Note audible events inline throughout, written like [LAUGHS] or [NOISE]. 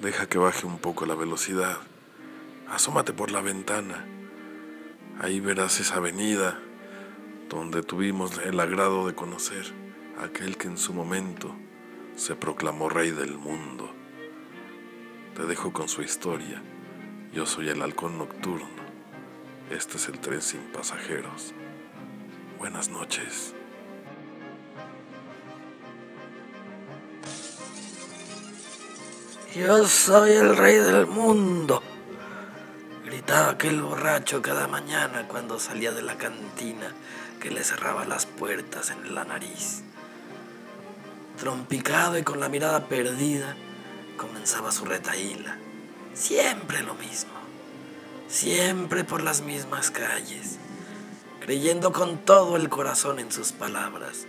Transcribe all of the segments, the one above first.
Deja que baje un poco la velocidad. Asómate por la ventana. Ahí verás esa avenida donde tuvimos el agrado de conocer a aquel que en su momento se proclamó rey del mundo. Te dejo con su historia. Yo soy el halcón nocturno. Este es el tren sin pasajeros. Buenas noches. Yo soy el rey del mundo. Gritaba aquel borracho cada mañana cuando salía de la cantina que le cerraba las puertas en la nariz. Trompicado y con la mirada perdida, comenzaba su retaíla. Siempre lo mismo. Siempre por las mismas calles. Creyendo con todo el corazón en sus palabras.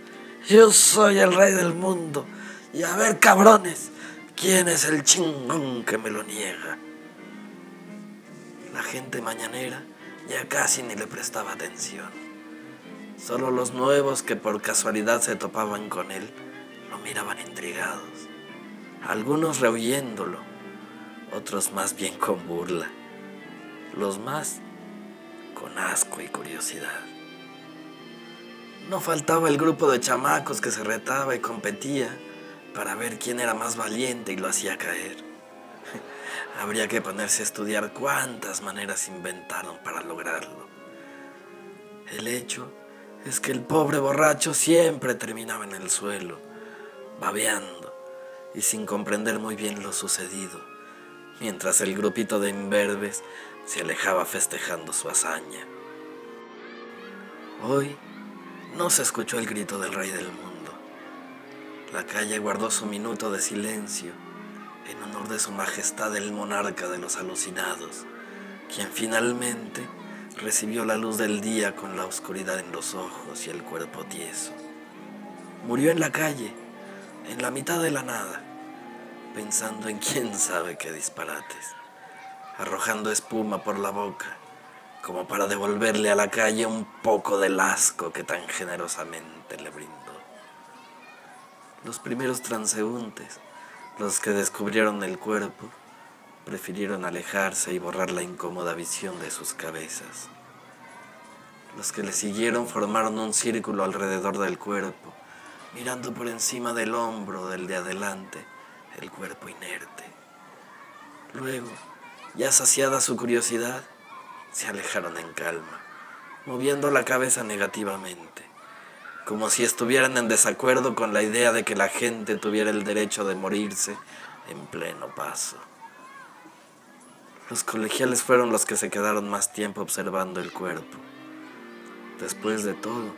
Yo soy el rey del mundo. Y a ver, cabrones, ¿quién es el chingón que me lo niega? La gente mañanera ya casi ni le prestaba atención. Solo los nuevos que por casualidad se topaban con él lo miraban intrigados. Algunos rehuyéndolo, otros más bien con burla, los más con asco y curiosidad. No faltaba el grupo de chamacos que se retaba y competía para ver quién era más valiente y lo hacía caer. [LAUGHS] Habría que ponerse a estudiar cuántas maneras inventaron para lograrlo. El hecho es que el pobre borracho siempre terminaba en el suelo, babeando y sin comprender muy bien lo sucedido, mientras el grupito de imberbes se alejaba festejando su hazaña. Hoy no se escuchó el grito del rey del mundo. La calle guardó su minuto de silencio en honor de su majestad el monarca de los alucinados, quien finalmente recibió la luz del día con la oscuridad en los ojos y el cuerpo tieso. Murió en la calle, en la mitad de la nada, pensando en quién sabe qué disparates, arrojando espuma por la boca, como para devolverle a la calle un poco del asco que tan generosamente le brindó. Los primeros transeúntes, los que descubrieron el cuerpo, prefirieron alejarse y borrar la incómoda visión de sus cabezas. Los que le siguieron formaron un círculo alrededor del cuerpo, mirando por encima del hombro del de adelante el cuerpo inerte. Luego, ya saciada su curiosidad, se alejaron en calma, moviendo la cabeza negativamente, como si estuvieran en desacuerdo con la idea de que la gente tuviera el derecho de morirse en pleno paso. Los colegiales fueron los que se quedaron más tiempo observando el cuerpo. Después de todo,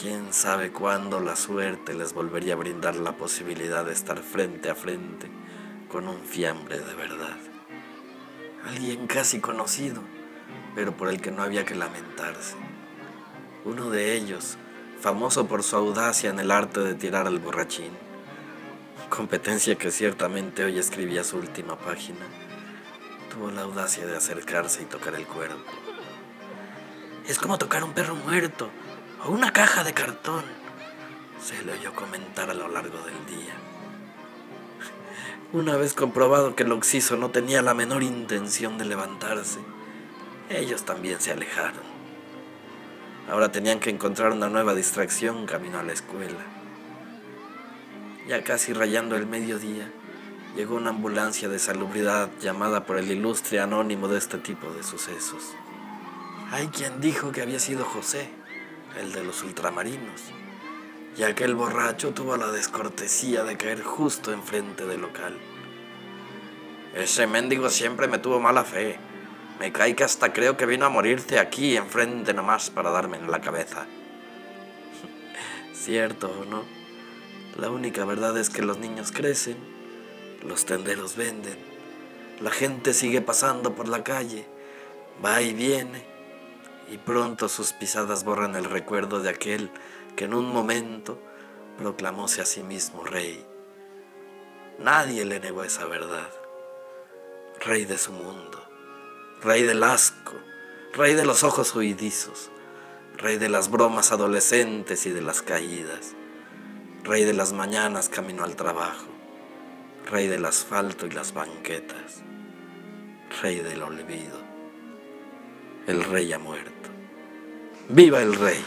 quién sabe cuándo la suerte les volvería a brindar la posibilidad de estar frente a frente con un fiambre de verdad. Alguien casi conocido, pero por el que no había que lamentarse. Uno de ellos, famoso por su audacia en el arte de tirar al borrachín, competencia que ciertamente hoy escribía su última página tuvo la audacia de acercarse y tocar el cuerpo. Es como tocar un perro muerto o una caja de cartón, se le oyó comentar a lo largo del día. Una vez comprobado que el oxiso no tenía la menor intención de levantarse, ellos también se alejaron. Ahora tenían que encontrar una nueva distracción camino a la escuela. Ya casi rayando el mediodía, llegó una ambulancia de salubridad llamada por el ilustre anónimo de este tipo de sucesos. Hay quien dijo que había sido José, el de los ultramarinos, y aquel borracho tuvo la descortesía de caer justo enfrente del local. Ese mendigo siempre me tuvo mala fe. Me cae que hasta creo que vino a morirte aquí enfrente nomás para darme en la cabeza. [LAUGHS] Cierto no, la única verdad es que los niños crecen los tenderos venden, la gente sigue pasando por la calle, va y viene, y pronto sus pisadas borran el recuerdo de aquel que en un momento proclamóse a sí mismo rey. Nadie le negó esa verdad. Rey de su mundo, rey del asco, rey de los ojos huidizos, rey de las bromas adolescentes y de las caídas, rey de las mañanas camino al trabajo rey del asfalto y las banquetas, rey del olvido. El rey ha muerto. ¡Viva el rey!